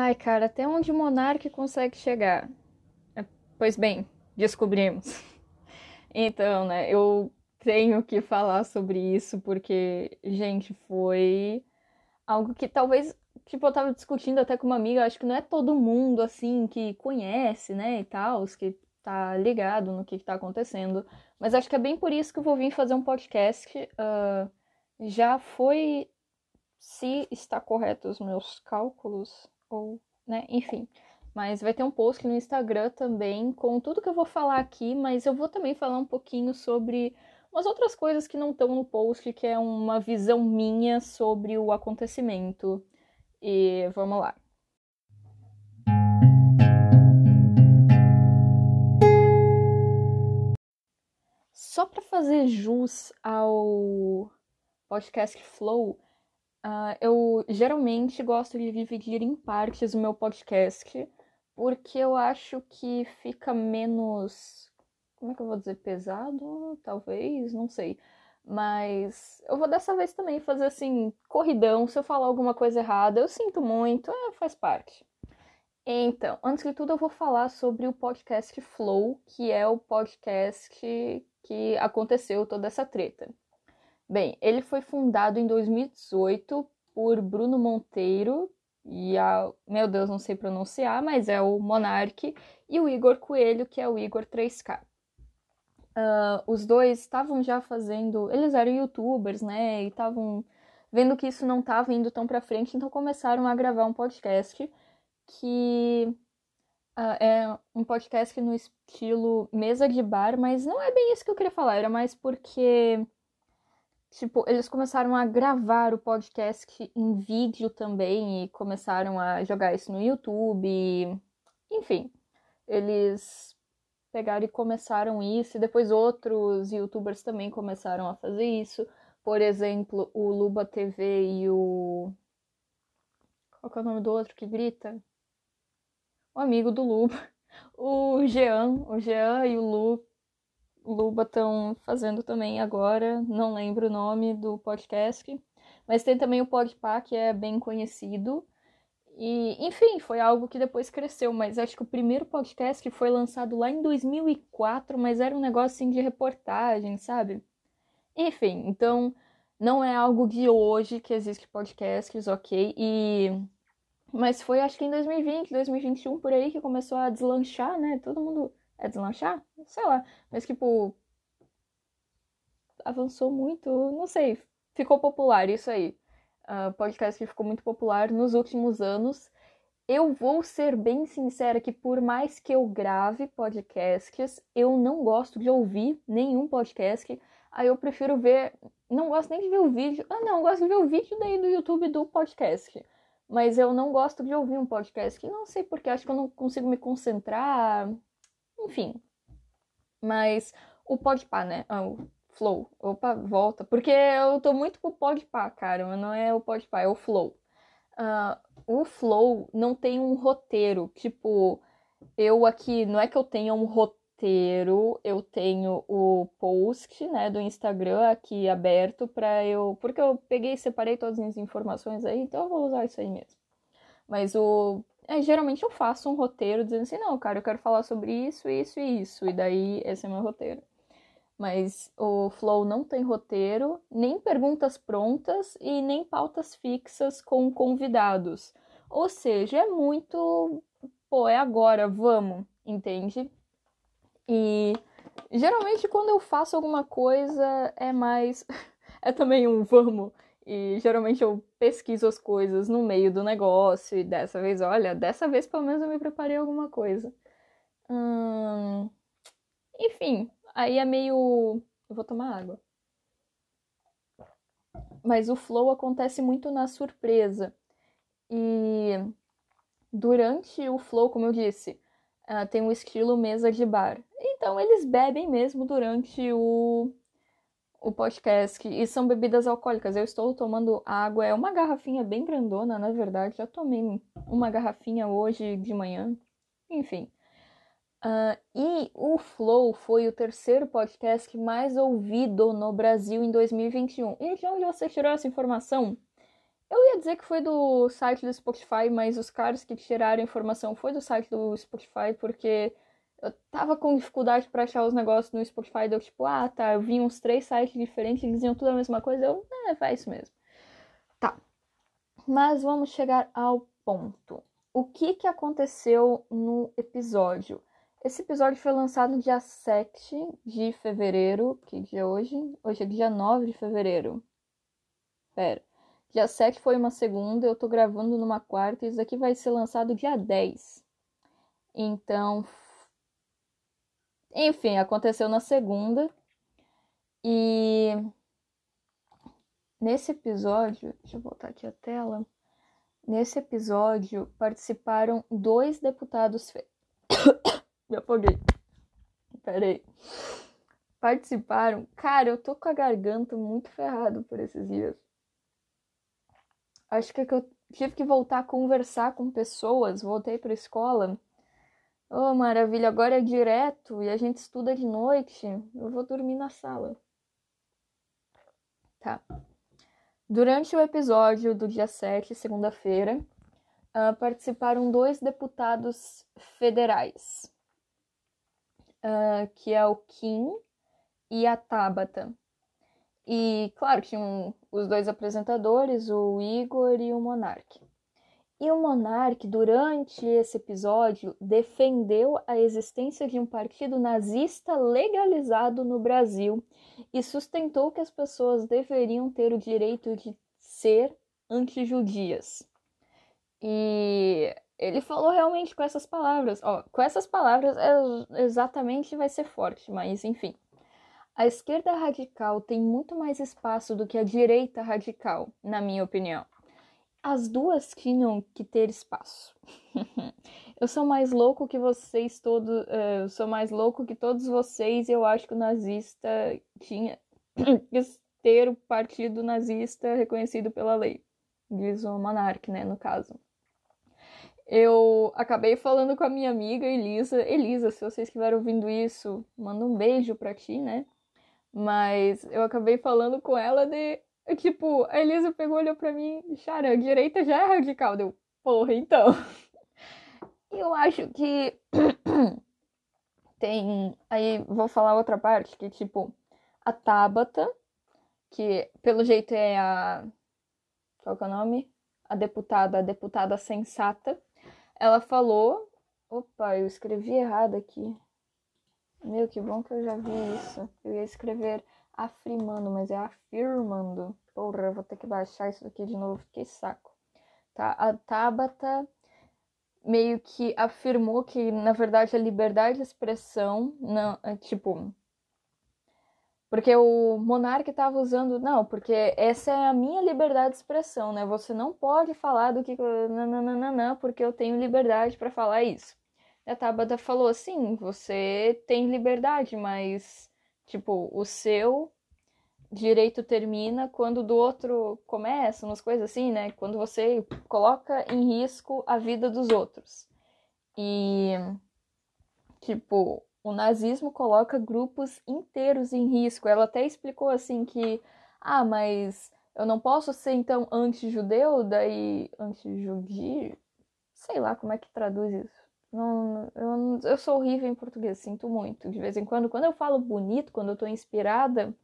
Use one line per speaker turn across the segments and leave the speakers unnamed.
Ai, cara, até onde o monarca consegue chegar? É, pois bem, descobrimos. Então, né, eu tenho que falar sobre isso porque, gente, foi algo que talvez, tipo, eu tava discutindo até com uma amiga, acho que não é todo mundo, assim, que conhece, né, e tal, que tá ligado no que, que tá acontecendo. Mas acho que é bem por isso que eu vou vir fazer um podcast. Uh, já foi, se está correto os meus cálculos, ou, né, enfim. Mas vai ter um post no Instagram também com tudo que eu vou falar aqui, mas eu vou também falar um pouquinho sobre umas outras coisas que não estão no post, que é uma visão minha sobre o acontecimento. E vamos lá. Só para fazer jus ao podcast Flow, uh, eu geralmente gosto de dividir em partes o meu podcast, porque eu acho que fica menos. Como é que eu vou dizer? Pesado? Talvez, não sei. Mas eu vou dessa vez também fazer assim, corridão. Se eu falar alguma coisa errada, eu sinto muito, é, faz parte. Então, antes de tudo, eu vou falar sobre o podcast Flow, que é o podcast que aconteceu toda essa treta. Bem, ele foi fundado em 2018 por Bruno Monteiro e a, meu Deus, não sei pronunciar, mas é o Monark e o Igor Coelho, que é o Igor 3K. Uh, ah, os dois estavam já fazendo, eles eram youtubers, né, e estavam vendo que isso não estava indo tão para frente, então começaram a gravar um podcast que Uh, é um podcast no estilo mesa de bar, mas não é bem isso que eu queria falar, era mais porque, tipo, eles começaram a gravar o podcast em vídeo também e começaram a jogar isso no YouTube. Enfim, eles pegaram e começaram isso, e depois outros youtubers também começaram a fazer isso. Por exemplo, o Luba TV e o. Qual que é o nome do outro que grita? o amigo do Luba, o Jean, o Jean e o Lu, Luba estão fazendo também agora, não lembro o nome do podcast, mas tem também o Podpah, que é bem conhecido. E, enfim, foi algo que depois cresceu, mas acho que o primeiro podcast foi lançado lá em 2004, mas era um negócio assim de reportagem, sabe? Enfim, então não é algo de hoje que existe podcasts, ok? E mas foi acho que em 2020, 2021 por aí que começou a deslanchar, né? Todo mundo. É deslanchar? Sei lá. Mas tipo. Avançou muito, não sei. Ficou popular isso aí. Uh, podcast que ficou muito popular nos últimos anos. Eu vou ser bem sincera que por mais que eu grave podcasts, eu não gosto de ouvir nenhum podcast. Aí eu prefiro ver. Não gosto nem de ver o vídeo. Ah, não, eu gosto de ver o vídeo daí do YouTube do podcast mas eu não gosto de ouvir um podcast não sei porque acho que eu não consigo me concentrar, enfim. Mas o Podpah, né? Ah, o Flow. Opa, volta. Porque eu tô muito com o Podpah, cara. Não é o Podpah, é o Flow. Uh, o Flow não tem um roteiro. Tipo, eu aqui, não é que eu tenha um roteiro eu tenho o post, né, do Instagram aqui aberto para eu, porque eu peguei e separei todas as informações aí, então eu vou usar isso aí mesmo. Mas o é, geralmente eu faço um roteiro dizendo assim, não, cara, eu quero falar sobre isso, isso e isso, e daí esse é meu roteiro. Mas o Flow não tem roteiro, nem perguntas prontas e nem pautas fixas com convidados. Ou seja, é muito, pô, é agora, vamos, entende? E geralmente quando eu faço alguma coisa é mais. é também um vamos. E geralmente eu pesquiso as coisas no meio do negócio. E dessa vez, olha, dessa vez pelo menos eu me preparei alguma coisa. Hum... Enfim, aí é meio. Eu vou tomar água. Mas o flow acontece muito na surpresa. E durante o flow, como eu disse, uh, tem um estilo mesa de bar. Então eles bebem mesmo durante o, o podcast. E são bebidas alcoólicas. Eu estou tomando água, é uma garrafinha bem grandona, na verdade. Já tomei uma garrafinha hoje de manhã. Enfim. Uh, e o Flow foi o terceiro podcast mais ouvido no Brasil em 2021. E de onde você tirou essa informação? Eu ia dizer que foi do site do Spotify, mas os caras que tiraram a informação foi do site do Spotify, porque eu tava com dificuldade para achar os negócios no Spotify. Deu tipo, ah, tá, eu vi uns três sites diferentes, eles diziam tudo a mesma coisa. Eu, é, vai isso mesmo. Tá. Mas vamos chegar ao ponto. O que que aconteceu no episódio? Esse episódio foi lançado dia 7 de fevereiro. Que dia é hoje? Hoje é dia 9 de fevereiro. Pera. Dia 7 foi uma segunda, eu tô gravando numa quarta, e isso aqui vai ser lançado dia 10. Então. Enfim, aconteceu na segunda. E. Nesse episódio. Deixa eu voltar aqui a tela. Nesse episódio participaram dois deputados. Fe... Me afoguei. Peraí. Participaram. Cara, eu tô com a garganta muito ferrado por esses dias. Acho que, é que eu tive que voltar a conversar com pessoas, voltei para a escola. Oh, maravilha, agora é direto e a gente estuda de noite. Eu vou dormir na sala. Tá. Durante o episódio do dia 7, segunda-feira, uh, participaram dois deputados federais, uh, que é o Kim e a Tabata. E, claro, tinham os dois apresentadores, o Igor e o Monark. E o Monark, durante esse episódio, defendeu a existência de um partido nazista legalizado no Brasil e sustentou que as pessoas deveriam ter o direito de ser antijudias. E ele falou realmente com essas palavras. Ó, com essas palavras é, exatamente vai ser forte, mas enfim. A esquerda radical tem muito mais espaço do que a direita radical, na minha opinião. As duas tinham que ter espaço. eu sou mais louco que vocês todos, uh, eu sou mais louco que todos vocês e eu acho que o nazista tinha que ter o partido nazista reconhecido pela lei. Diz o monarca, né, no caso. Eu acabei falando com a minha amiga Elisa. Elisa, se vocês estiverem ouvindo isso, manda um beijo pra ti, né? Mas eu acabei falando com ela de. Tipo, a Elisa pegou, olhou pra mim, Chara, a direita já é radical. Deu, porra, então. eu acho que. tem. Aí vou falar outra parte, que tipo, a Tabata, que pelo jeito é a. Qual que é o nome? A deputada, a deputada sensata. Ela falou. Opa, eu escrevi errado aqui. Meu, que bom que eu já vi isso. Eu ia escrever afirmando, mas é afirmando. Porra, eu vou ter que baixar isso aqui de novo. Que saco. Tá, a Tabata meio que afirmou que, na verdade, a liberdade de expressão, não, é, tipo, porque o monarca estava usando, não, porque essa é a minha liberdade de expressão, né? Você não pode falar do que nananana, porque eu tenho liberdade para falar isso a Tabata falou assim: você tem liberdade, mas, tipo, o seu direito termina quando do outro começa, umas coisas assim, né? Quando você coloca em risco a vida dos outros. E, tipo, o nazismo coloca grupos inteiros em risco. Ela até explicou assim que, ah, mas eu não posso ser então anti-judeu, daí anti-judio, sei lá como é que traduz isso. Não, eu, eu sou horrível em português, sinto muito. De vez em quando, quando eu falo bonito, quando eu tô inspirada,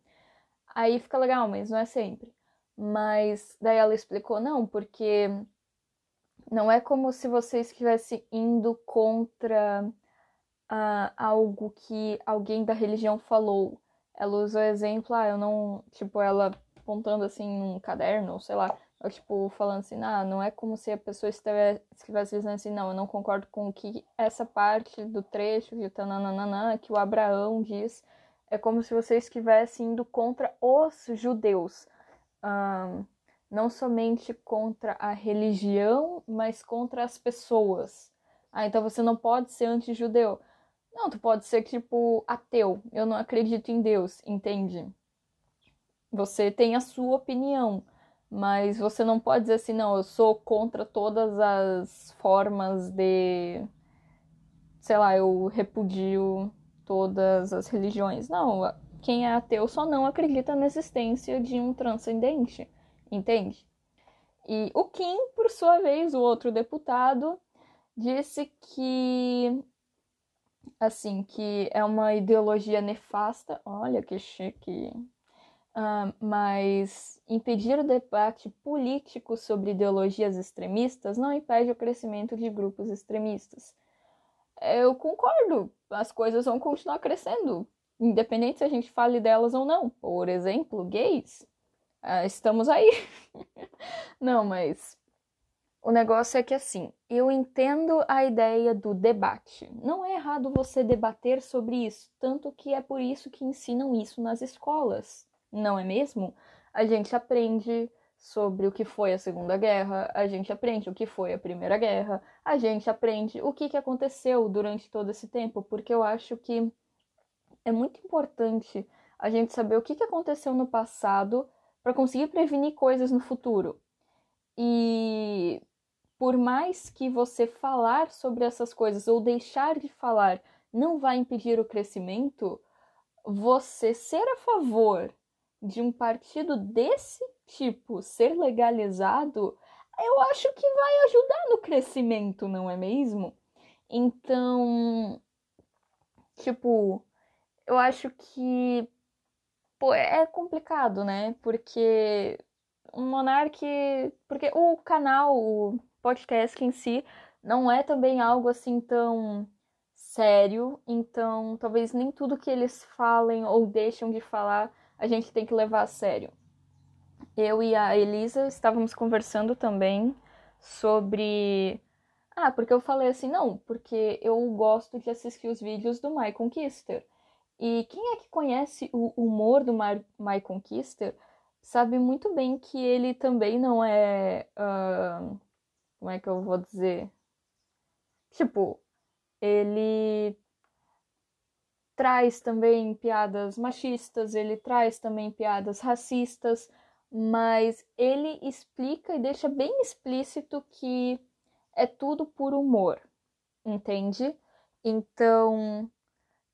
aí fica legal, mas não é sempre. Mas daí ela explicou, não, porque não é como se você estivesse indo contra uh, algo que alguém da religião falou. Ela usou exemplo, ah, eu não. Tipo, ela apontando assim num caderno, ou sei lá, tipo, falando assim, ah, não é como se a pessoa estivesse dizendo assim, não, eu não concordo com o que essa parte do trecho de tananana, que o Abraão diz, é como se você estivesse indo contra os judeus. Um, não somente contra a religião, mas contra as pessoas. Ah, então você não pode ser anti-judeu. Não, tu pode ser, tipo, ateu. Eu não acredito em Deus, entende? Você tem a sua opinião mas você não pode dizer assim, não, eu sou contra todas as formas de. Sei lá, eu repudio todas as religiões. Não, quem é ateu só não acredita na existência de um transcendente, entende? E o Kim, por sua vez, o outro deputado, disse que assim que é uma ideologia nefasta. Olha que chique. Uh, mas impedir o debate político sobre ideologias extremistas não impede o crescimento de grupos extremistas. Eu concordo, as coisas vão continuar crescendo, independente se a gente fale delas ou não. Por exemplo, gays. Uh, estamos aí. não, mas o negócio é que assim, eu entendo a ideia do debate. Não é errado você debater sobre isso, tanto que é por isso que ensinam isso nas escolas, não é mesmo? A gente aprende sobre o que foi a Segunda Guerra, a gente aprende o que foi a Primeira Guerra, a gente aprende o que, que aconteceu durante todo esse tempo, porque eu acho que é muito importante a gente saber o que, que aconteceu no passado para conseguir prevenir coisas no futuro. E por mais que você falar sobre essas coisas ou deixar de falar não vai impedir o crescimento, você ser a favor de um partido desse tipo ser legalizado, eu acho que vai ajudar no crescimento, não é mesmo? Então, tipo, eu acho que pô, é complicado, né? Porque o Monark, porque o canal, podcast em si não é também algo assim tão sério, então talvez nem tudo que eles falem ou deixam de falar a gente tem que levar a sério. Eu e a Elisa estávamos conversando também sobre. Ah, porque eu falei assim, não, porque eu gosto de assistir os vídeos do My Conquister. E quem é que conhece o humor do My, Conquister sabe muito bem que ele também não é. Uh, como é que eu vou dizer? Tipo, ele traz também piadas machistas, ele traz também piadas racistas, mas ele explica e deixa bem explícito que é tudo por humor, entende? Então,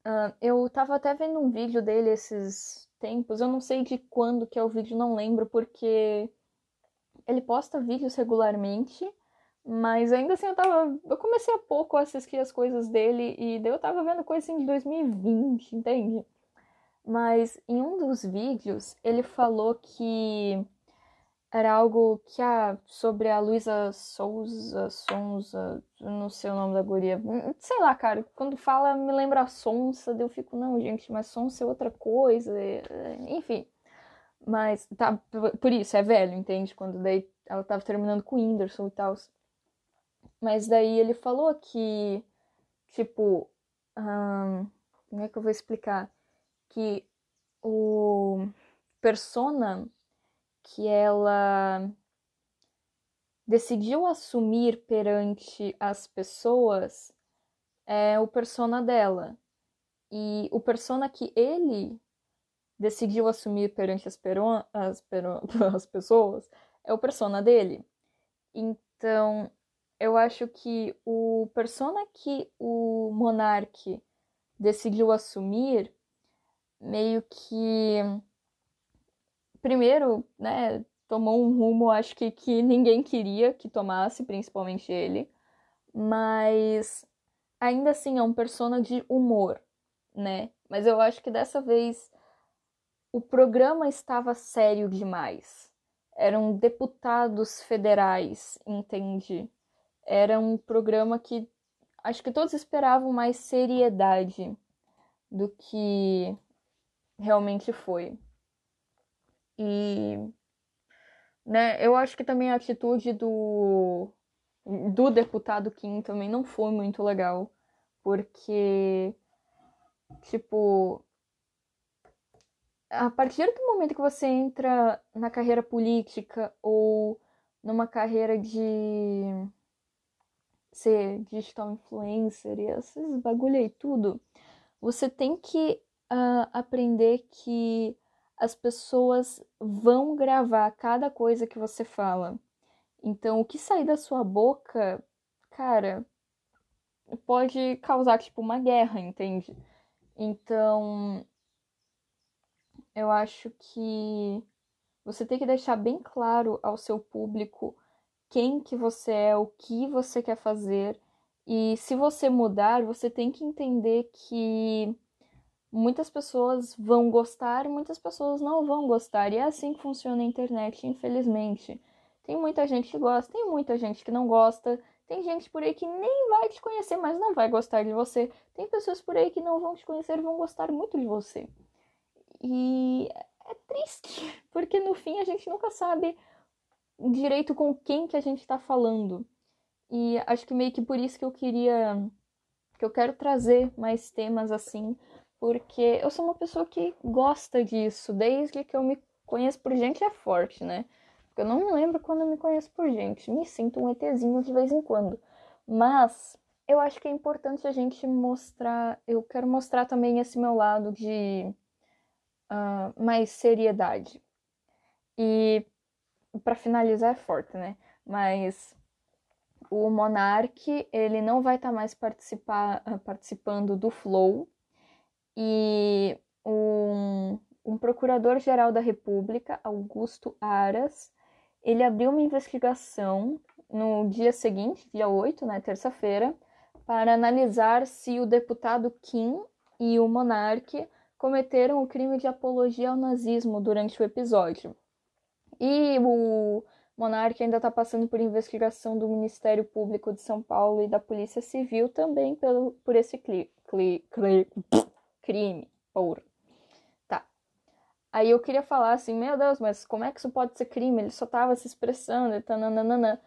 uh, eu tava até vendo um vídeo dele esses tempos, eu não sei de quando que é o vídeo, não lembro, porque ele posta vídeos regularmente mas ainda assim eu tava. Eu comecei há pouco a assistir as coisas dele e daí eu tava vendo coisas assim de 2020, entende? Mas em um dos vídeos ele falou que era algo que ah, sobre a Luísa Souza, Sonza, não sei o nome da guria. Sei lá, cara, quando fala me lembra a Sonsa, eu fico, não, gente, mas Sonsa é outra coisa, enfim. Mas tá, por isso, é velho, entende? Quando daí ela tava terminando com o Whindersson e tal. Mas daí ele falou que, tipo, como é que eu vou explicar? Que o persona que ela decidiu assumir perante as pessoas é o persona dela. E o persona que ele decidiu assumir perante as, peron as, peron as pessoas é o persona dele. Então, eu acho que o persona que o monarque decidiu assumir meio que primeiro, né, tomou um rumo acho que que ninguém queria que tomasse, principalmente ele, mas ainda assim é um persona de humor, né? Mas eu acho que dessa vez o programa estava sério demais. Eram deputados federais, entende? Era um programa que acho que todos esperavam mais seriedade do que realmente foi. E né, eu acho que também a atitude do do deputado Kim também não foi muito legal, porque tipo a partir do momento que você entra na carreira política ou numa carreira de ser digital influencer e esses bagulho aí tudo, você tem que uh, aprender que as pessoas vão gravar cada coisa que você fala. Então, o que sair da sua boca, cara, pode causar tipo uma guerra, entende? Então, eu acho que você tem que deixar bem claro ao seu público quem que você é, o que você quer fazer. E se você mudar, você tem que entender que muitas pessoas vão gostar muitas pessoas não vão gostar. E é assim que funciona a internet, infelizmente. Tem muita gente que gosta, tem muita gente que não gosta. Tem gente por aí que nem vai te conhecer, mas não vai gostar de você. Tem pessoas por aí que não vão te conhecer vão gostar muito de você. E é triste, porque no fim a gente nunca sabe direito com quem que a gente está falando. E acho que meio que por isso que eu queria que eu quero trazer mais temas assim, porque eu sou uma pessoa que gosta disso, desde que eu me conheço por gente é forte, né? Porque eu não me lembro quando eu me conheço por gente, me sinto um ETzinho de vez em quando. Mas eu acho que é importante a gente mostrar, eu quero mostrar também esse meu lado de uh, mais seriedade. E para finalizar é forte, né? Mas o Monark, ele não vai estar tá mais participar, ah, participando do Flow. E um, um procurador-geral da República, Augusto Aras, ele abriu uma investigação no dia seguinte, dia 8, né, terça-feira, para analisar se o deputado Kim e o Monark cometeram o crime de apologia ao nazismo durante o episódio. E o Monarque ainda está passando por investigação do Ministério Público de São Paulo e da Polícia Civil também pelo, por esse cli, cli, cli, crime. Porra. Tá. Aí eu queria falar assim, meu Deus, mas como é que isso pode ser crime? Ele só estava se expressando e tananana.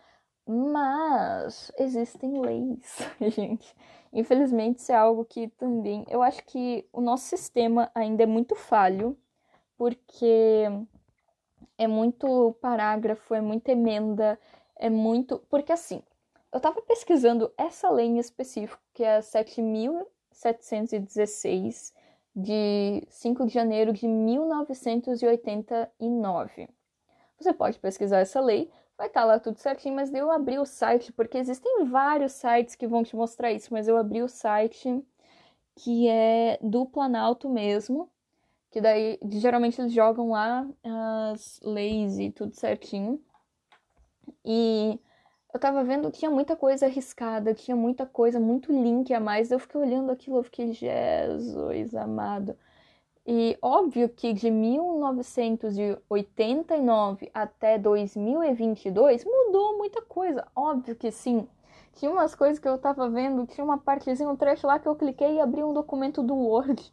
Mas existem leis, gente. Infelizmente, isso é algo que também. Eu acho que o nosso sistema ainda é muito falho, porque é muito parágrafo, é muita emenda, é muito. Porque assim, eu tava pesquisando essa lei em específico, que é a 7.716, de 5 de janeiro de 1989. Você pode pesquisar essa lei, vai estar tá lá tudo certinho, mas eu abri o site, porque existem vários sites que vão te mostrar isso, mas eu abri o site que é do Planalto mesmo, que daí geralmente eles jogam lá as leis e tudo certinho. E eu tava vendo que tinha muita coisa arriscada, tinha muita coisa, muito link a mais. Eu fiquei olhando aquilo, eu fiquei, Jesus amado. E óbvio que de 1989 até 2022 mudou muita coisa, óbvio que sim. Tinha umas coisas que eu tava vendo, tinha uma partezinha, um trecho lá que eu cliquei e abri um documento do Word.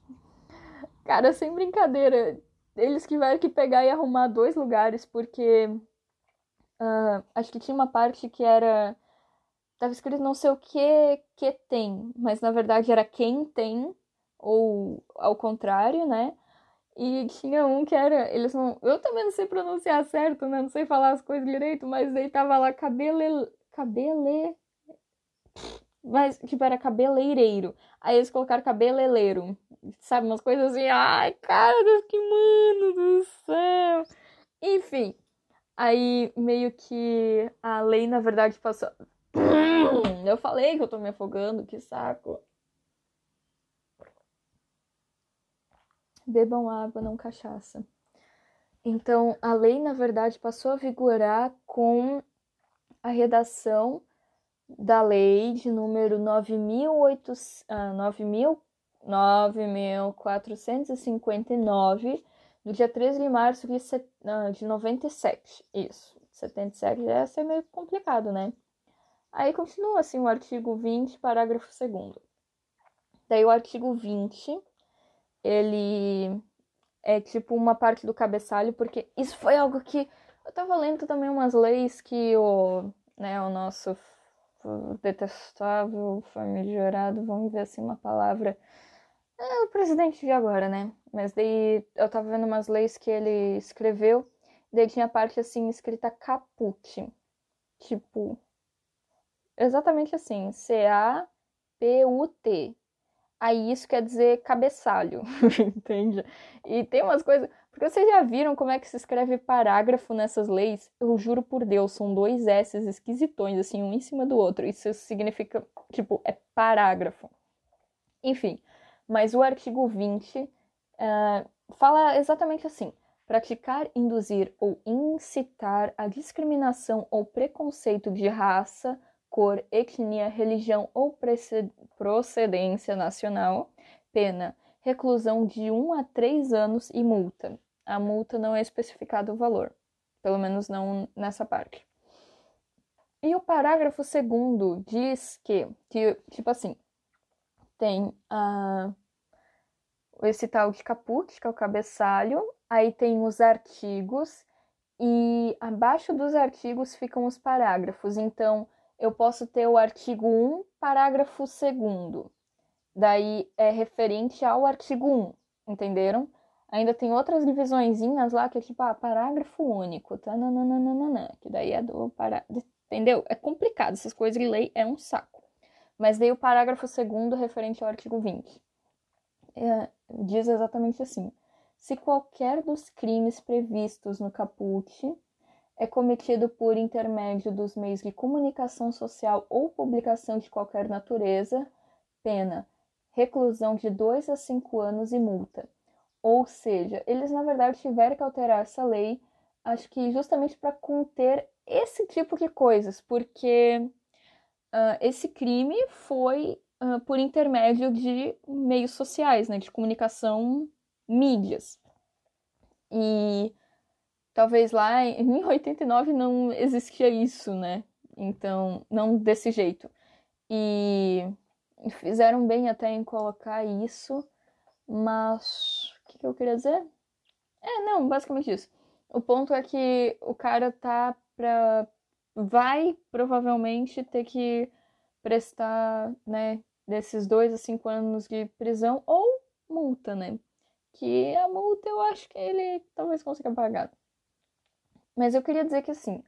Cara, sem brincadeira, eles tiveram que pegar e arrumar dois lugares, porque uh, acho que tinha uma parte que era. Tava escrito não sei o que que tem, mas na verdade era quem tem, ou ao contrário, né? E tinha um que era. Eles não. Eu também não sei pronunciar certo, né? Não sei falar as coisas direito, mas aí tava lá cabele. Cabele. Mas, tipo, era cabeleireiro. Aí eles colocaram cabeleleiro. Sabe, umas coisas assim. Ai, cara, Deus, que mano do céu. Enfim. Aí, meio que a lei, na verdade, passou. Eu falei que eu tô me afogando, que saco. Bebam água, não cachaça. Então, a lei, na verdade, passou a vigorar com a redação da lei de número 9.459, ah, do dia 13 de março de, uh, de 97. Isso, 77 já ia ser meio complicado, né? Aí continua assim o artigo 20, parágrafo 2 Daí o artigo 20, ele é tipo uma parte do cabeçalho, porque isso foi algo que eu tava lendo também umas leis que o, né, o nosso detestável, famigerado, vamos ver assim uma palavra. É o presidente de agora, né? Mas daí eu tava vendo umas leis que ele escreveu, daí tinha a parte assim escrita caput. Tipo, exatamente assim, C-A-P-U-T. Aí isso quer dizer cabeçalho, entende? E tem umas coisas. Porque vocês já viram como é que se escreve parágrafo nessas leis? Eu juro por Deus, são dois S esquisitões, assim, um em cima do outro. Isso significa, tipo, é parágrafo. Enfim, mas o artigo 20 uh, fala exatamente assim: praticar, induzir ou incitar a discriminação ou preconceito de raça, cor, etnia, religião ou procedência nacional, pena reclusão de 1 a 3 anos e multa. A multa não é especificado o valor, pelo menos não nessa parte. E o parágrafo segundo diz que, que tipo assim, tem uh, esse tal de caput, que é o cabeçalho, aí tem os artigos, e abaixo dos artigos ficam os parágrafos. Então, eu posso ter o artigo 1, parágrafo 2. Daí é referente ao artigo 1, entenderam? Ainda tem outras divisõezinhas lá que é tipo, ah, parágrafo único? Nananana, que daí é do parágrafo. Entendeu? É complicado, essas coisas de lei é um saco. Mas daí o parágrafo segundo referente ao artigo 20. É, diz exatamente assim: se qualquer dos crimes previstos no caput é cometido por intermédio dos meios de comunicação social ou publicação de qualquer natureza, pena reclusão de 2 a 5 anos e multa. Ou seja, eles na verdade tiveram que alterar essa lei, acho que justamente para conter esse tipo de coisas, porque uh, esse crime foi uh, por intermédio de meios sociais, né, de comunicação, mídias. E talvez lá em 89 não existia isso, né? Então, não desse jeito. E fizeram bem até em colocar isso, mas o que, que eu queria dizer? É, não, basicamente isso. O ponto é que o cara tá pra. vai provavelmente ter que prestar, né, desses dois a cinco anos de prisão ou multa, né? Que a multa eu acho que ele talvez consiga pagar. Mas eu queria dizer que assim,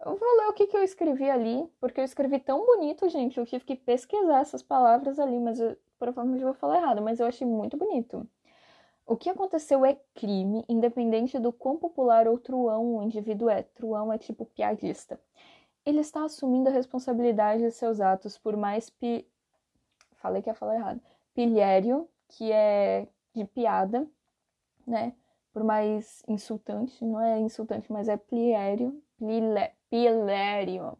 eu vou ler o que, que eu escrevi ali, porque eu escrevi tão bonito, gente. Eu tive que pesquisar essas palavras ali, mas eu provavelmente vou falar errado, mas eu achei muito bonito. O que aconteceu é crime, independente do quão popular ou truão o indivíduo é. Truão é tipo piadista. Ele está assumindo a responsabilidade de seus atos por mais pi... Falei que ia falar errado. Pilhério, que é de piada, né? Por mais insultante, não é insultante, mas é pliério, Pilério.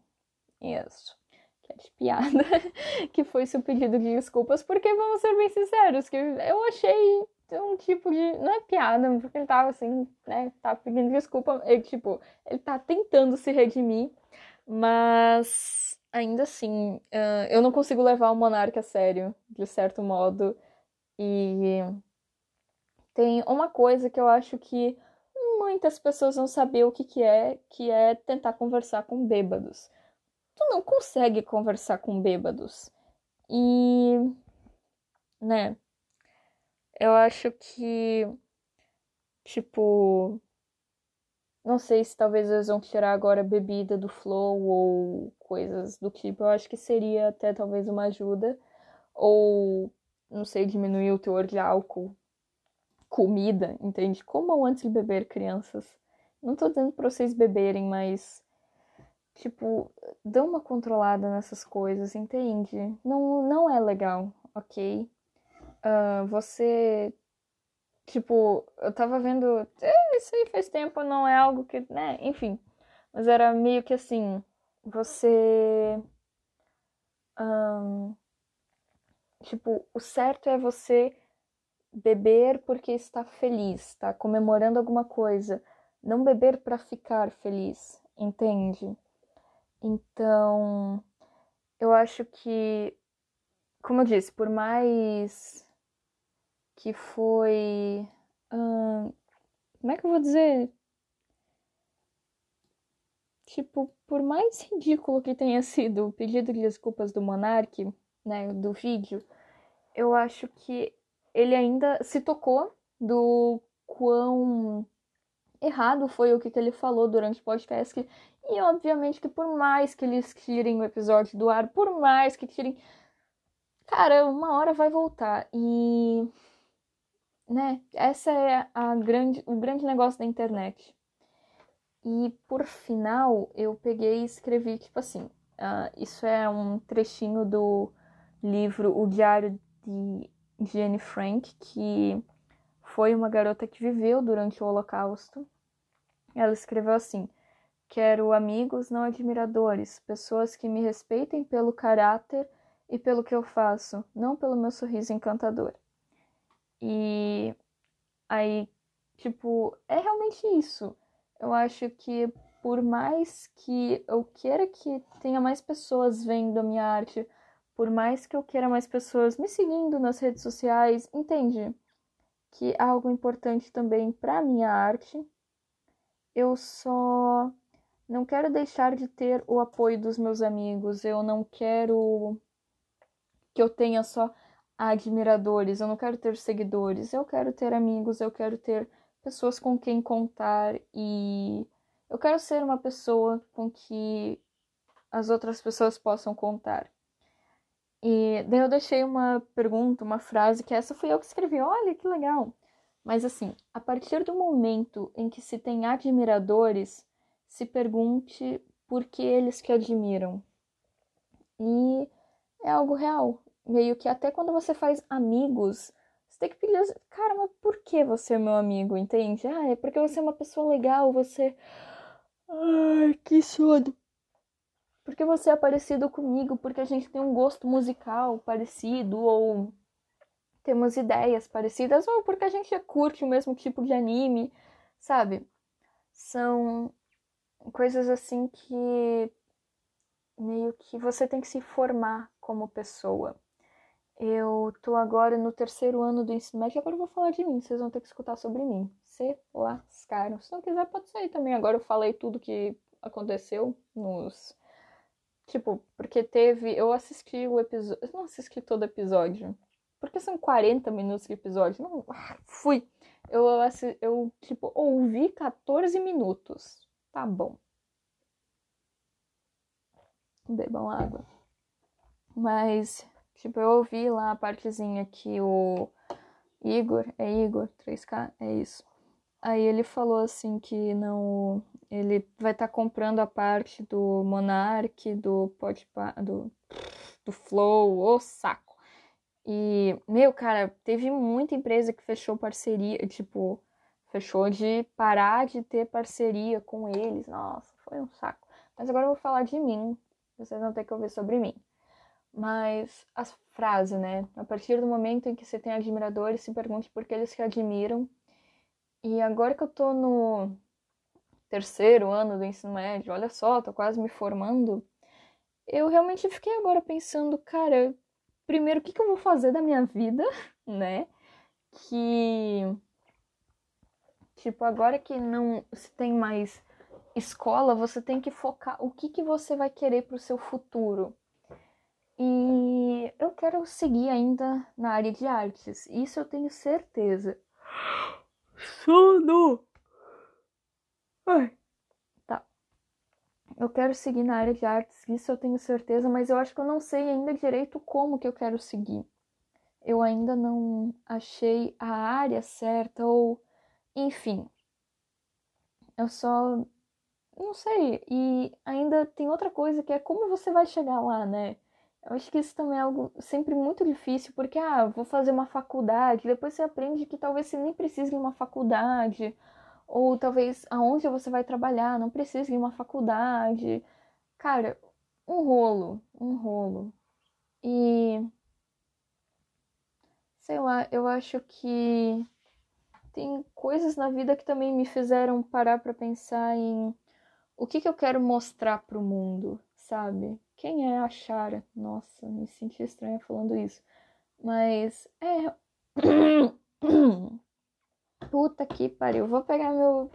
Isso. Que é de piada. que foi seu pedido de desculpas, porque vamos ser bem sinceros, que eu achei um tipo de. Não é piada, porque ele tava assim, né? Tava pedindo desculpa. Ele, tipo, ele tá tentando se redimir, mas ainda assim, uh, eu não consigo levar o monarca a sério, de certo modo. E tem uma coisa que eu acho que muitas pessoas vão saber o que, que é, que é tentar conversar com bêbados. Tu não consegue conversar com bêbados. E, né, eu acho que, tipo, não sei se talvez eles vão tirar agora bebida do flow ou coisas do tipo. Eu acho que seria até talvez uma ajuda. Ou, não sei, diminuir o teor de álcool comida, entende? Comam antes de beber, crianças. Não tô dizendo pra vocês beberem, mas. Tipo, dê uma controlada nessas coisas, entende? Não, não é legal, ok? Uh, você. Tipo, eu tava vendo. Eh, isso aí faz tempo, não é algo que. né? Enfim. Mas era meio que assim. Você. Um, tipo, o certo é você beber porque está feliz, está comemorando alguma coisa, não beber para ficar feliz, entende? Então, eu acho que, como eu disse, por mais que foi. Hum, como é que eu vou dizer? Tipo, por mais ridículo que tenha sido o pedido de desculpas do Monark, né, do vídeo, eu acho que ele ainda se tocou do quão errado foi o que, que ele falou durante o podcast. E obviamente que por mais que eles tirem o episódio do ar, por mais que tirem. Cara, uma hora vai voltar. E. Né? Essa é a grande, o grande negócio da internet. E por final, eu peguei e escrevi, tipo assim. Uh, isso é um trechinho do livro O Diário de Jenny Frank, que foi uma garota que viveu durante o Holocausto. Ela escreveu assim: Quero amigos, não admiradores, pessoas que me respeitem pelo caráter e pelo que eu faço, não pelo meu sorriso encantador. E aí, tipo, é realmente isso. Eu acho que por mais que eu queira que tenha mais pessoas vendo a minha arte, por mais que eu queira mais pessoas me seguindo nas redes sociais, entende? Que é algo importante também para minha arte. Eu só não quero deixar de ter o apoio dos meus amigos. Eu não quero que eu tenha só admiradores, eu não quero ter seguidores, eu quero ter amigos, eu quero ter pessoas com quem contar e eu quero ser uma pessoa com que as outras pessoas possam contar. E daí eu deixei uma pergunta, uma frase, que essa fui eu que escrevi. Olha que legal! Mas assim, a partir do momento em que se tem admiradores, se pergunte por que eles te admiram. E é algo real. Meio que até quando você faz amigos, você tem que pedir, cara, mas por que você é meu amigo, entende? Ah, é porque você é uma pessoa legal, você. Ai, que sono. Porque você é parecido comigo, porque a gente tem um gosto musical parecido, ou temos ideias parecidas, ou porque a gente curte o mesmo tipo de anime, sabe? São coisas assim que meio que você tem que se formar como pessoa. Eu tô agora no terceiro ano do ensino médio, agora eu vou falar de mim, vocês vão ter que escutar sobre mim. Se lascaram. Se não quiser, pode sair também. Agora eu falei tudo que aconteceu nos. Tipo, porque teve. Eu assisti o episódio. Eu não assisti todo o episódio. Porque são 40 minutos de episódio. Não. Ah, fui. Eu, eu, tipo, ouvi 14 minutos Tá bom. Bebam água. Mas, tipo, eu ouvi lá a partezinha que o Igor, é Igor, 3K, é isso. Aí ele falou assim que não. Ele vai estar tá comprando a parte do Monarch, do Podpah, do, do Flow, ô saco. E, meu, cara, teve muita empresa que fechou parceria, tipo, fechou de parar de ter parceria com eles. Nossa, foi um saco. Mas agora eu vou falar de mim. Vocês vão ter que ouvir sobre mim. Mas a frase, né? A partir do momento em que você tem admiradores, se pergunte por que eles te admiram. E agora que eu tô no terceiro ano do ensino médio, olha só, tô quase me formando. Eu realmente fiquei agora pensando, cara, primeiro o que, que eu vou fazer da minha vida, né? Que Tipo, agora que não se tem mais escola, você tem que focar o que, que você vai querer para o seu futuro. E eu quero seguir ainda na área de artes, isso eu tenho certeza. Sono! Ai. Tá. Eu quero seguir na área de artes, isso eu tenho certeza, mas eu acho que eu não sei ainda direito como que eu quero seguir. Eu ainda não achei a área certa ou enfim, eu só não sei. E ainda tem outra coisa que é como você vai chegar lá, né? Eu acho que isso também é algo sempre muito difícil, porque, ah, vou fazer uma faculdade, depois você aprende que talvez você nem precise de uma faculdade, ou talvez aonde você vai trabalhar não precise de uma faculdade. Cara, um rolo, um rolo. E. Sei lá, eu acho que tem coisas na vida que também me fizeram parar para pensar em o que, que eu quero mostrar para o mundo, sabe? Quem é a Chara? Nossa, me senti estranha falando isso. Mas é. Puta que pariu. Vou pegar meu.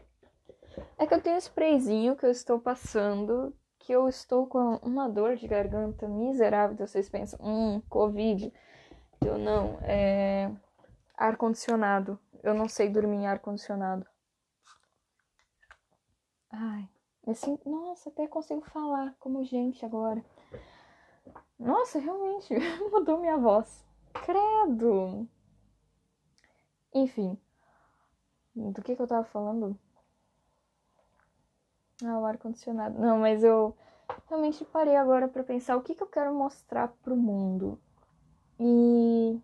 É que eu tenho um sprayzinho que eu estou passando. Que eu estou com uma dor de garganta miserável. Vocês pensam, hum, Covid. Eu não. É. Ar-condicionado eu não sei dormir em ar-condicionado. Ai, assim, nossa, até consigo falar como gente agora. Nossa, realmente mudou minha voz. Credo! Enfim, do que, que eu tava falando? Ah, o ar-condicionado. Não, mas eu realmente parei agora para pensar o que, que eu quero mostrar pro mundo. E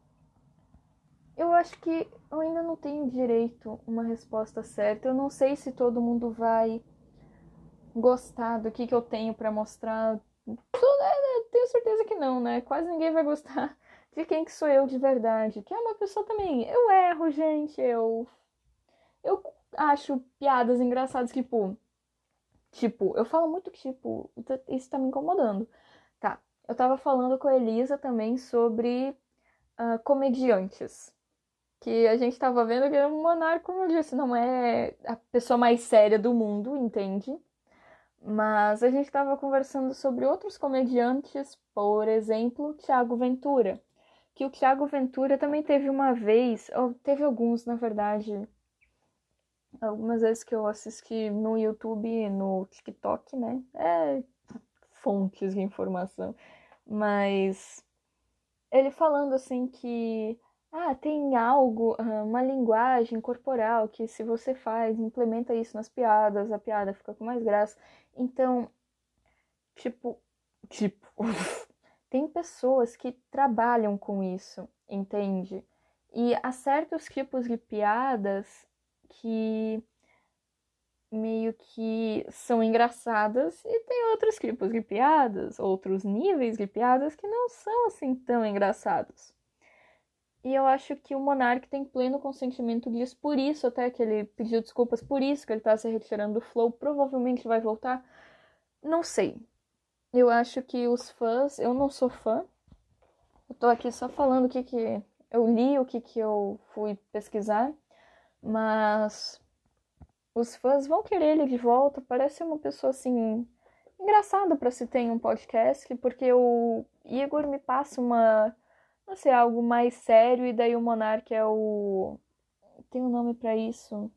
eu acho que eu ainda não tenho direito uma resposta certa. Eu não sei se todo mundo vai gostar do que, que eu tenho para mostrar. Tenho certeza que não, né? Quase ninguém vai gostar de quem que sou eu de verdade. Que é uma pessoa também. Eu erro, gente. Eu. Eu acho piadas engraçadas, tipo. Tipo, eu falo muito tipo. Isso tá me incomodando. Tá. Eu tava falando com a Elisa também sobre uh, comediantes. Que a gente tava vendo que o Monarco, como eu disse, não é a pessoa mais séria do mundo, entende? Mas a gente estava conversando sobre outros comediantes, por exemplo, Tiago Ventura. Que o Tiago Ventura também teve uma vez, ou teve alguns, na verdade, algumas vezes que eu assisti no YouTube, no TikTok, né? É fontes de informação. Mas ele falando assim que ah, tem algo, uma linguagem corporal que se você faz, implementa isso nas piadas, a piada fica com mais graça. Então, tipo, tipo, tem pessoas que trabalham com isso, entende? E há certos tipos de piadas que meio que são engraçadas e tem outros tipos de piadas, outros níveis de piadas que não são assim tão engraçados. E eu acho que o Monark tem pleno consentimento disso, por isso até que ele pediu desculpas, por isso que ele tá se retirando do Flow, provavelmente vai voltar. Não sei. Eu acho que os fãs, eu não sou fã. Eu tô aqui só falando o que que eu li, o que que eu fui pesquisar, mas os fãs vão querer ele de volta. Parece uma pessoa assim engraçada para se ter em um podcast, porque o Igor me passa uma não sei, algo mais sério, e daí o Monark é o. Tem um nome para isso.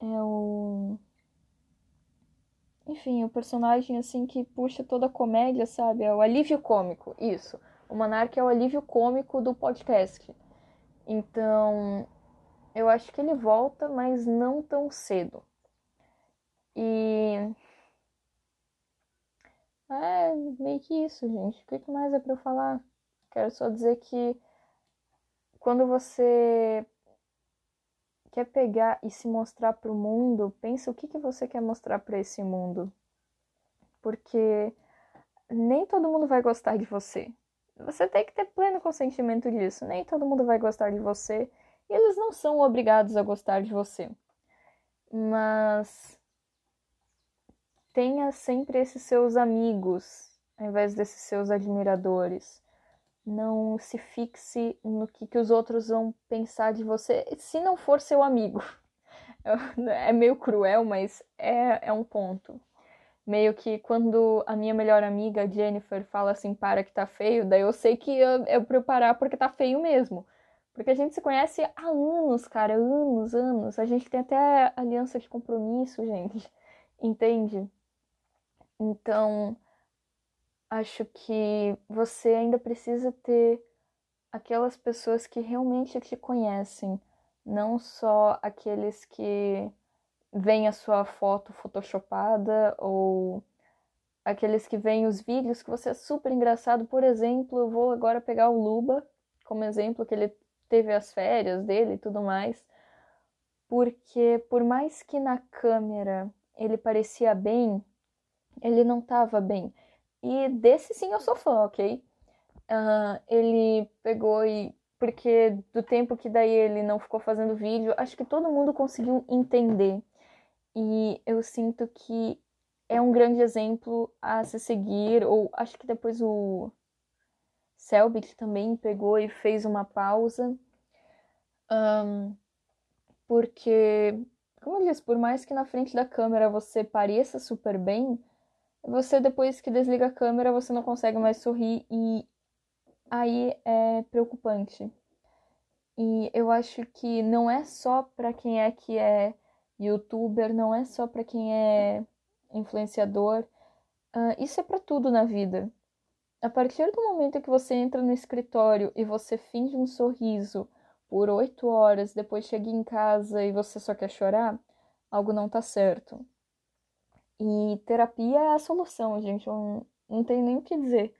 É o. Enfim, o personagem assim que puxa toda a comédia, sabe? É o alívio cômico, isso. O Monark é o alívio cômico do podcast. Então, eu acho que ele volta, mas não tão cedo. E. É meio que isso, gente. O que mais é pra eu falar? Quero só dizer que quando você quer pegar e se mostrar para o mundo, pensa o que, que você quer mostrar para esse mundo. Porque nem todo mundo vai gostar de você. Você tem que ter pleno consentimento disso. Nem todo mundo vai gostar de você. Eles não são obrigados a gostar de você. Mas tenha sempre esses seus amigos, ao invés desses seus admiradores não se fixe no que, que os outros vão pensar de você se não for seu amigo. É meio cruel, mas é, é um ponto. Meio que quando a minha melhor amiga Jennifer fala assim, para que tá feio, daí eu sei que eu, eu preparar porque tá feio mesmo. Porque a gente se conhece há anos, cara, anos, anos. A gente tem até aliança de compromisso, gente. Entende? Então, acho que você ainda precisa ter aquelas pessoas que realmente te conhecem, não só aqueles que veem a sua foto photoshopada ou aqueles que veem os vídeos que você é super engraçado. Por exemplo, eu vou agora pegar o Luba como exemplo, que ele teve as férias dele e tudo mais. Porque por mais que na câmera ele parecia bem, ele não estava bem. E desse sim eu sou fã, ok? Uh, ele pegou e. Porque do tempo que daí ele não ficou fazendo vídeo, acho que todo mundo conseguiu entender. E eu sinto que é um grande exemplo a se seguir. Ou acho que depois o Selbit também pegou e fez uma pausa. Um, porque, como eu disse, por mais que na frente da câmera você pareça super bem, você depois que desliga a câmera, você não consegue mais sorrir e aí é preocupante. E eu acho que não é só para quem é que é youtuber, não é só para quem é influenciador. Uh, isso é para tudo na vida. A partir do momento que você entra no escritório e você finge um sorriso por oito horas, depois chega em casa e você só quer chorar, algo não tá certo. E terapia é a solução, gente. Não, não tenho nem o que dizer.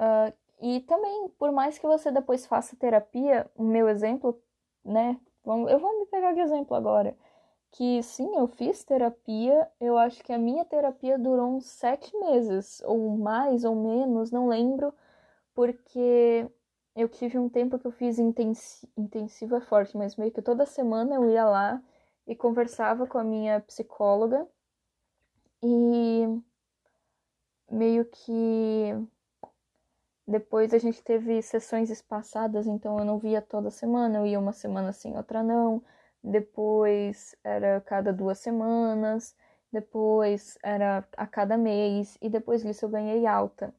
Uh, E também, por mais que você depois faça terapia, o meu exemplo, né? Eu vou me pegar de exemplo agora. Que sim, eu fiz terapia. Eu acho que a minha terapia durou uns sete meses, ou mais ou menos, não lembro, porque eu tive um tempo que eu fiz intensi intensivo é forte, mas meio que toda semana eu ia lá e conversava com a minha psicóloga e meio que depois a gente teve sessões espaçadas, então eu não via toda semana, eu ia uma semana sim, outra não. Depois era cada duas semanas, depois era a cada mês, e depois disso eu ganhei alta.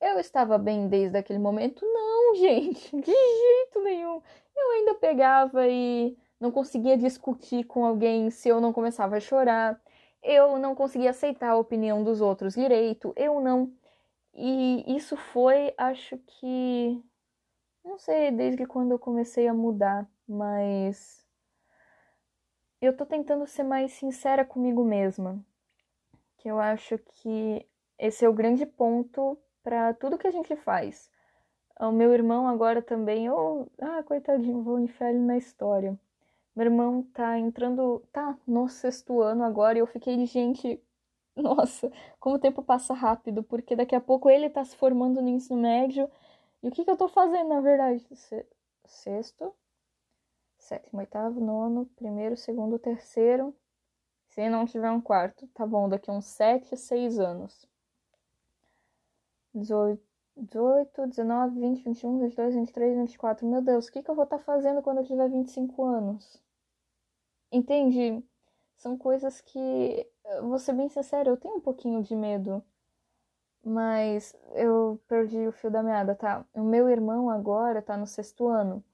Eu estava bem desde aquele momento? Não, gente, de jeito nenhum. Eu ainda pegava e não conseguia discutir com alguém se eu não começava a chorar. Eu não conseguia aceitar a opinião dos outros direito. Eu não. E isso foi, acho que. Não sei desde quando eu comecei a mudar, mas. Eu tô tentando ser mais sincera comigo mesma. Que eu acho que esse é o grande ponto para tudo que a gente faz. O meu irmão agora também, eu, ah, coitadinho, vou enfiar ele na história. Meu irmão tá entrando, tá no sexto ano agora e eu fiquei, gente, nossa, como o tempo passa rápido, porque daqui a pouco ele tá se formando no ensino médio. E o que que eu tô fazendo, na verdade? Sexto, sétimo, oitavo, nono, primeiro, segundo, terceiro. Se não tiver um quarto, tá bom, daqui uns sete, seis anos. 18, 18, 19, 20, 21, 22, 23, 24. Meu Deus, o que, que eu vou estar tá fazendo quando eu tiver 25 anos? Entende? São coisas que, vou ser bem sincera, eu tenho um pouquinho de medo. Mas eu perdi o fio da meada, tá? O meu irmão agora tá no sexto ano.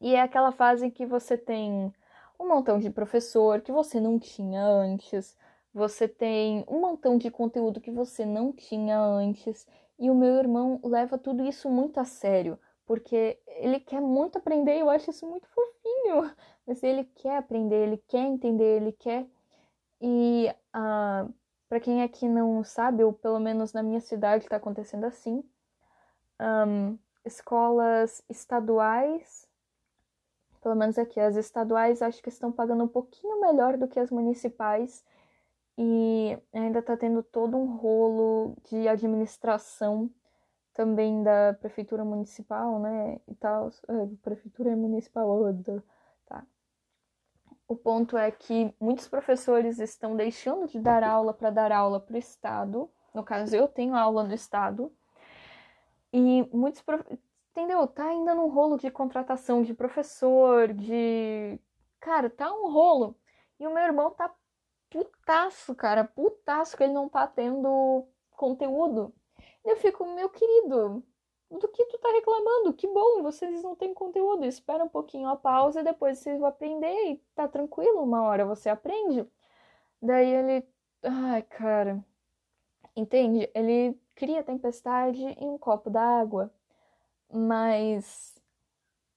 E é aquela fase que você tem um montão de professor que você não tinha antes, você tem um montão de conteúdo que você não tinha antes. E o meu irmão leva tudo isso muito a sério, porque ele quer muito aprender, eu acho isso muito fofinho. Mas ele quer aprender, ele quer entender, ele quer. E ah, para quem aqui não sabe, ou pelo menos na minha cidade está acontecendo assim, um, escolas estaduais, pelo menos aqui, as estaduais acho que estão pagando um pouquinho melhor do que as municipais e ainda está tendo todo um rolo de administração também da prefeitura municipal, né, e tal, é, prefeitura municipal, tá. O ponto é que muitos professores estão deixando de dar aula para dar aula para o estado. No caso, eu tenho aula no estado. E muitos prof... entendeu? Tá ainda num rolo de contratação de professor, de cara, tá um rolo. E o meu irmão tá putaço, cara, putaço que ele não tá tendo conteúdo. Eu fico, meu querido, do que tu tá reclamando? Que bom, vocês não têm conteúdo. Espera um pouquinho a pausa e depois vocês vão aprender e tá tranquilo, uma hora você aprende. Daí ele, ai, cara, entende? Ele cria tempestade em um copo d'água, mas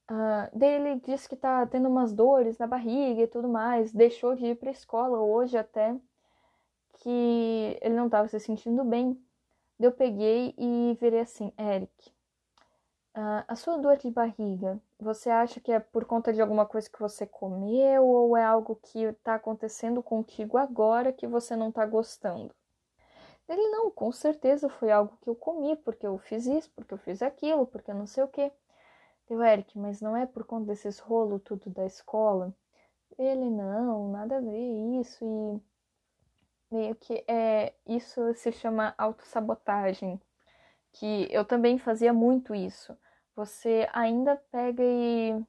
Uh, daí ele disse que tá tendo umas dores na barriga e tudo mais, deixou de ir pra escola hoje até, que ele não tava se sentindo bem. Eu peguei e virei assim, Eric, uh, a sua dor de barriga, você acha que é por conta de alguma coisa que você comeu ou é algo que tá acontecendo contigo agora que você não tá gostando? Ele, não, com certeza foi algo que eu comi, porque eu fiz isso, porque eu fiz aquilo, porque não sei o que. Eu, Eric, mas não é por conta desses rolos tudo da escola? Ele, não, nada a ver isso e meio que é isso se chama autossabotagem, que eu também fazia muito isso. Você ainda pega e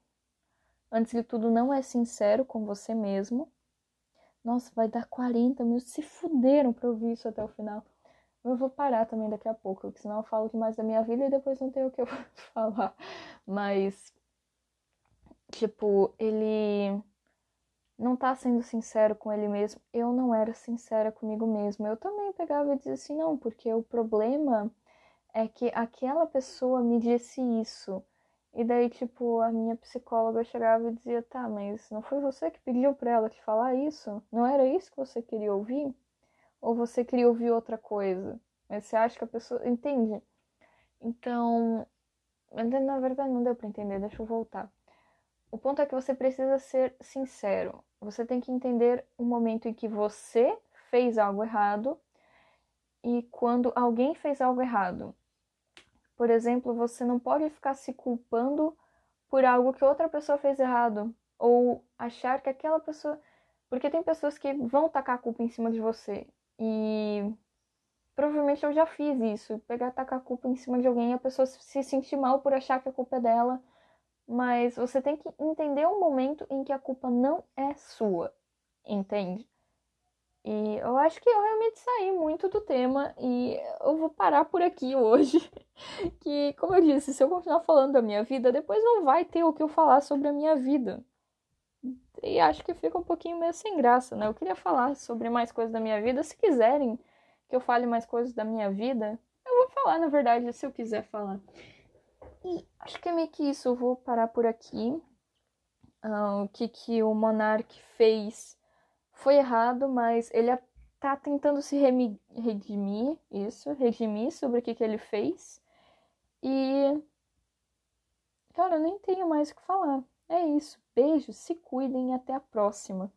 antes de tudo não é sincero com você mesmo. Nossa, vai dar 40 minutos, se fuderam pra ouvir isso até o final. Eu vou parar também daqui a pouco, porque senão eu falo demais da minha vida e depois não tenho o que eu falar. Mas, tipo, ele não tá sendo sincero com ele mesmo. Eu não era sincera comigo mesma. Eu também pegava e dizia assim, não, porque o problema é que aquela pessoa me disse isso. E daí, tipo, a minha psicóloga chegava e dizia, tá, mas não foi você que pediu pra ela te falar isso? Não era isso que você queria ouvir? Ou você queria ouvir outra coisa? Mas você acha que a pessoa. Entende? Então, na verdade não deu para entender, deixa eu voltar. O ponto é que você precisa ser sincero. Você tem que entender o momento em que você fez algo errado e quando alguém fez algo errado. Por exemplo, você não pode ficar se culpando por algo que outra pessoa fez errado ou achar que aquela pessoa, porque tem pessoas que vão tacar a culpa em cima de você e provavelmente eu já fiz isso, pegar tacar a culpa em cima de alguém e a pessoa se sentir mal por achar que a culpa é dela, mas você tem que entender o momento em que a culpa não é sua, entende? E eu acho que eu realmente saí muito do tema e eu vou parar por aqui hoje. que, como eu disse, se eu continuar falando da minha vida, depois não vai ter o que eu falar sobre a minha vida. E acho que fica um pouquinho meio sem graça, né? Eu queria falar sobre mais coisas da minha vida. Se quiserem que eu fale mais coisas da minha vida, eu vou falar, na verdade, se eu quiser falar. E acho que é meio que isso. Eu vou parar por aqui. Uh, o que, que o Monark fez foi errado, mas ele tá tentando se redimir, isso, redimir sobre o que, que ele fez. E. Cara, eu nem tenho mais o que falar. É isso. Beijo, se cuidem e até a próxima.